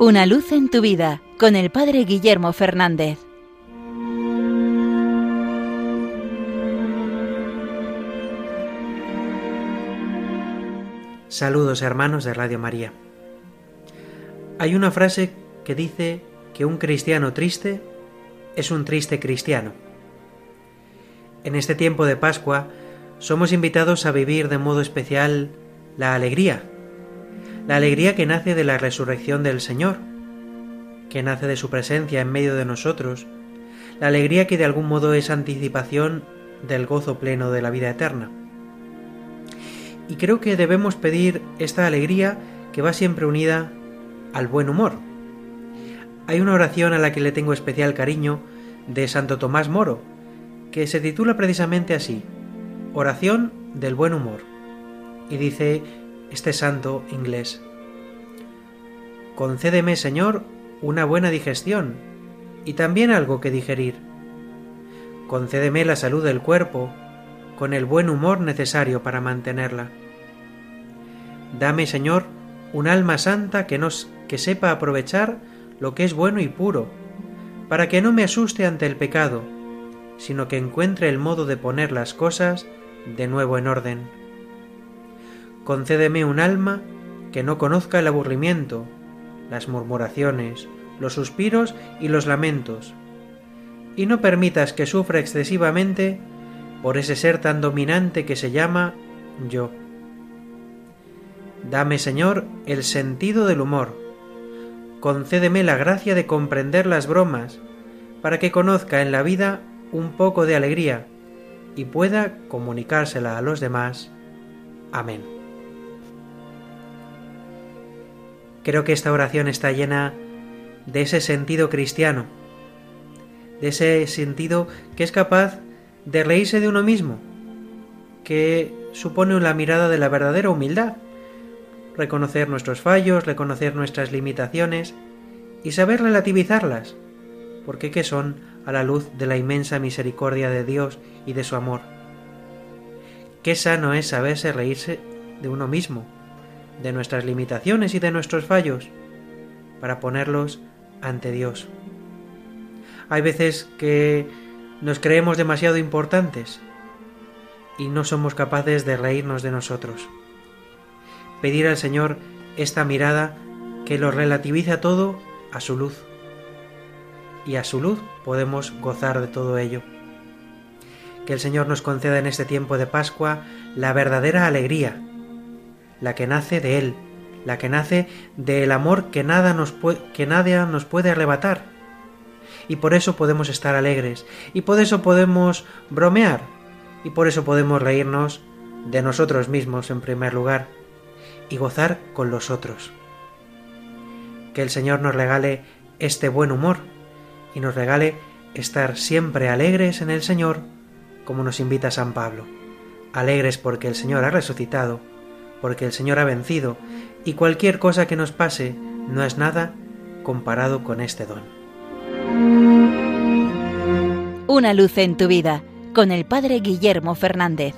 Una luz en tu vida con el Padre Guillermo Fernández. Saludos hermanos de Radio María. Hay una frase que dice que un cristiano triste es un triste cristiano. En este tiempo de Pascua somos invitados a vivir de modo especial la alegría, la alegría que nace de la resurrección del Señor, que nace de su presencia en medio de nosotros, la alegría que de algún modo es anticipación del gozo pleno de la vida eterna. Y creo que debemos pedir esta alegría que va siempre unida al buen humor. Hay una oración a la que le tengo especial cariño de Santo Tomás Moro, que se titula precisamente así, Oración del buen humor, y dice este santo inglés, Concédeme, Señor, una buena digestión y también algo que digerir. Concédeme la salud del cuerpo, con el buen humor necesario para mantenerla. Dame, Señor, un alma santa que nos que sepa aprovechar lo que es bueno y puro, para que no me asuste ante el pecado, sino que encuentre el modo de poner las cosas de nuevo en orden. Concédeme un alma que no conozca el aburrimiento, las murmuraciones, los suspiros y los lamentos, y no permitas que sufra excesivamente por ese ser tan dominante que se llama yo. Dame, Señor, el sentido del humor. Concédeme la gracia de comprender las bromas, para que conozca en la vida un poco de alegría y pueda comunicársela a los demás. Amén. Creo que esta oración está llena de ese sentido cristiano, de ese sentido que es capaz de reírse de uno mismo, que supone la mirada de la verdadera humildad, reconocer nuestros fallos, reconocer nuestras limitaciones y saber relativizarlas, porque ¿qué son a la luz de la inmensa misericordia de Dios y de su amor? Qué sano es saberse reírse de uno mismo, de nuestras limitaciones y de nuestros fallos, para ponerlos ante Dios. Hay veces que nos creemos demasiado importantes y no somos capaces de reírnos de nosotros. Pedir al Señor esta mirada que lo relativiza todo a su luz. Y a su luz podemos gozar de todo ello. Que el Señor nos conceda en este tiempo de Pascua la verdadera alegría, la que nace de Él, la que nace del amor que nada nos, que nadie nos puede arrebatar. Y por eso podemos estar alegres, y por eso podemos bromear, y por eso podemos reírnos de nosotros mismos en primer lugar, y gozar con los otros. Que el Señor nos regale este buen humor, y nos regale estar siempre alegres en el Señor, como nos invita San Pablo. Alegres porque el Señor ha resucitado, porque el Señor ha vencido, y cualquier cosa que nos pase no es nada comparado con este don. Una luz en tu vida con el Padre Guillermo Fernández.